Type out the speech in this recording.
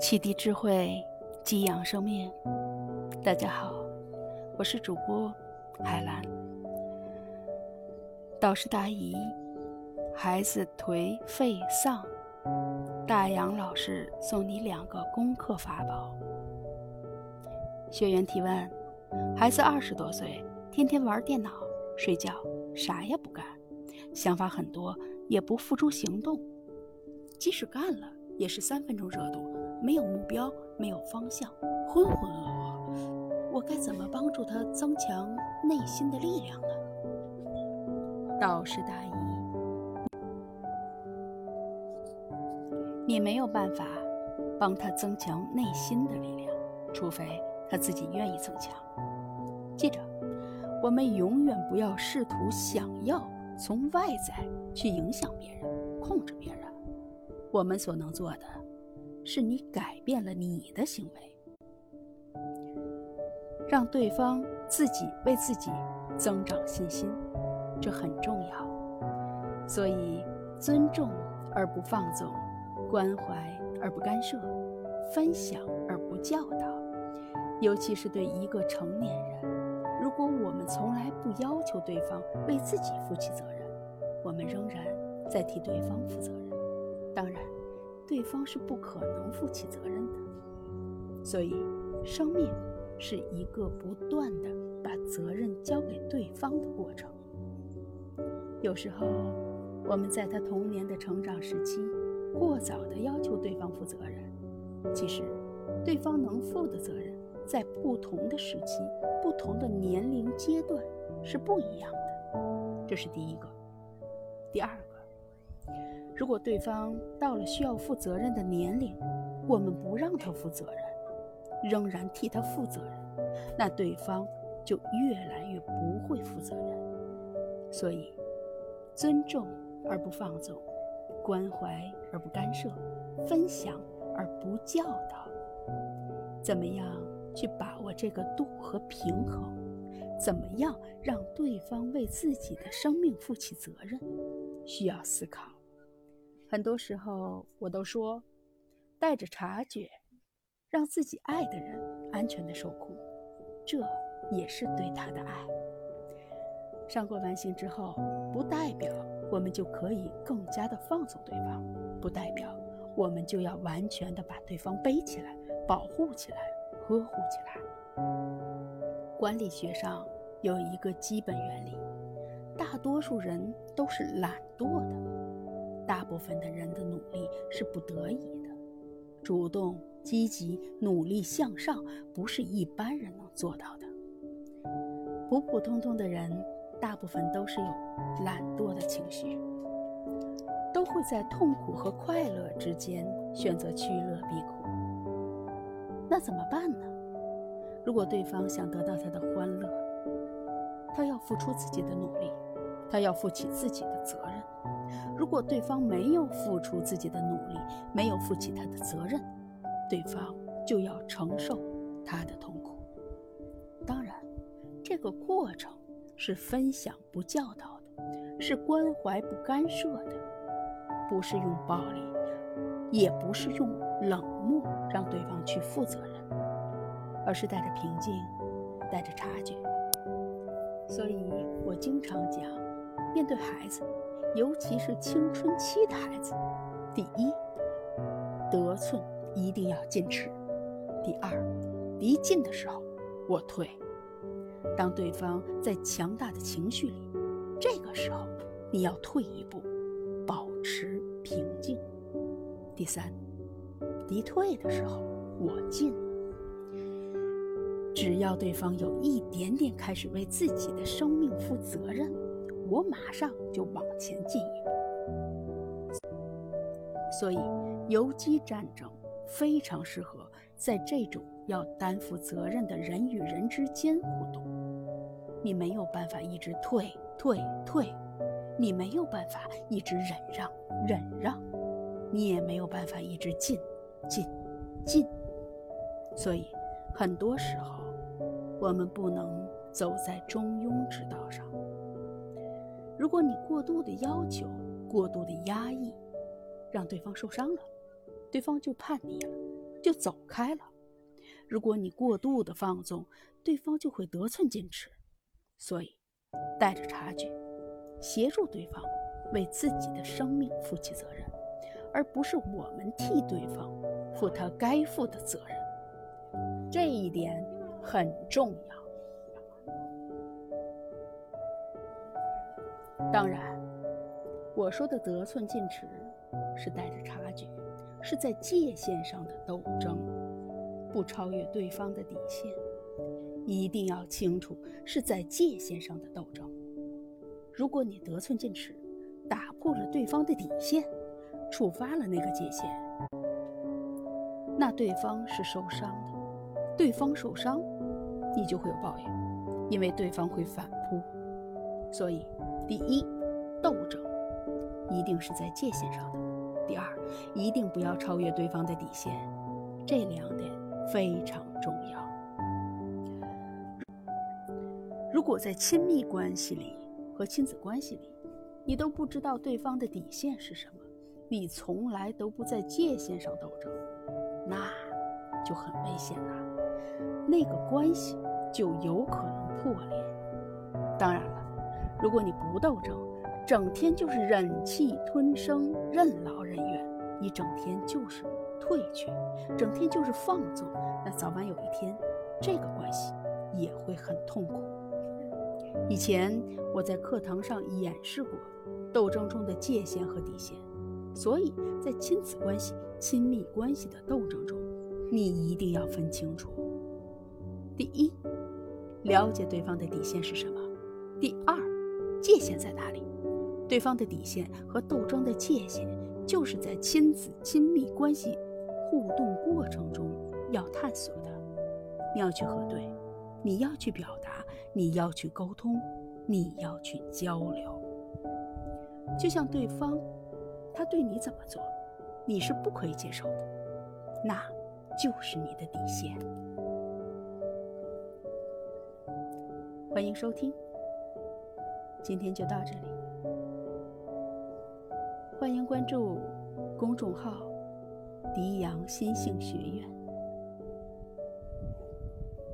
启迪智慧，激养生命。大家好，我是主播海兰。导师答疑：孩子颓废丧，大杨老师送你两个功课法宝。学员提问：孩子二十多岁，天天玩电脑、睡觉，啥也不干，想法很多，也不付诸行动。即使干了，也是三分钟热度，没有目标，没有方向，浑浑噩噩。我该怎么帮助他增强内心的力量呢？导师答疑：你没有办法帮他增强内心的力量，除非他自己愿意增强。记着，我们永远不要试图想要从外在去影响别人、控制别人。我们所能做的，是你改变了你的行为，让对方自己为自己增长信心，这很重要。所以，尊重而不放纵，关怀而不干涉，分享而不教导，尤其是对一个成年人，如果我们从来不要求对方为自己负起责任，我们仍然在替对方负责任。当然，对方是不可能负起责任的。所以，生命是一个不断的把责任交给对方的过程。有时候，我们在他童年的成长时期，过早的要求对方负责任。其实，对方能负的责任，在不同的时期、不同的年龄阶段是不一样的。这是第一个。第二个。如果对方到了需要负责任的年龄，我们不让他负责任，仍然替他负责任，那对方就越来越不会负责任。所以，尊重而不放纵，关怀而不干涉，分享而不教导，怎么样去把握这个度和平衡？怎么样让对方为自己的生命负起责任？需要思考。很多时候，我都说，带着察觉，让自己爱的人安全的受苦，这也是对他的爱。上过完刑之后，不代表我们就可以更加的放纵对方，不代表我们就要完全的把对方背起来、保护起来、呵护起来。管理学上有一个基本原理：大多数人都是懒惰的。大部分的人的努力是不得已的，主动、积极、努力向上，不是一般人能做到的。普普通通的人，大部分都是有懒惰的情绪，都会在痛苦和快乐之间选择趋乐避苦。那怎么办呢？如果对方想得到他的欢乐，他要付出自己的努力，他要负起自己的责任。如果对方没有付出自己的努力，没有负起他的责任，对方就要承受他的痛苦。当然，这个过程是分享不教导的，是关怀不干涉的，不是用暴力，也不是用冷漠让对方去负责任，而是带着平静，带着察觉。所以我经常讲，面对孩子。尤其是青春期的孩子，第一，得寸一定要坚持；第二，离近的时候我退。当对方在强大的情绪里，这个时候你要退一步，保持平静。第三，敌退的时候我进。只要对方有一点点开始为自己的生命负责任。我马上就往前进一步，所以游击战争非常适合在这种要担负责任的人与人之间互动。你没有办法一直退退退，你没有办法一直忍让忍让，你也没有办法一直进进进。所以很多时候，我们不能走在中庸之道上。如果你过度的要求、过度的压抑，让对方受伤了，对方就叛逆了，就走开了。如果你过度的放纵，对方就会得寸进尺。所以，带着察觉，协助对方为自己的生命负起责任，而不是我们替对方负他该负的责任。这一点很重要。当然，我说的得寸进尺，是带着差距，是在界限上的斗争，不超越对方的底线。一定要清楚，是在界限上的斗争。如果你得寸进尺，打破了对方的底线，触发了那个界限，那对方是受伤的。对方受伤，你就会有抱怨，因为对方会反扑。所以。第一，斗争一定是在界限上的；第二，一定不要超越对方的底线，这两点非常重要。如果在亲密关系里和亲子关系里，你都不知道对方的底线是什么，你从来都不在界限上斗争，那就很危险了，那个关系就有可能破裂。当然了。如果你不斗争，整天就是忍气吞声、任劳任怨，你整天就是退却，整天就是放纵，那早晚有一天，这个关系也会很痛苦。以前我在课堂上演示过斗争中的界限和底线，所以在亲子关系、亲密关系的斗争中，你一定要分清楚：第一，了解对方的底线是什么；第二。界限在哪里？对方的底线和斗争的界限，就是在亲子亲密关系互动过程中要探索的。你要去核对，你要去表达，你要去沟通，你要去交流。就像对方，他对你怎么做，你是不可以接受的，那就是你的底线。欢迎收听。今天就到这里，欢迎关注公众号“迪阳心性学院”。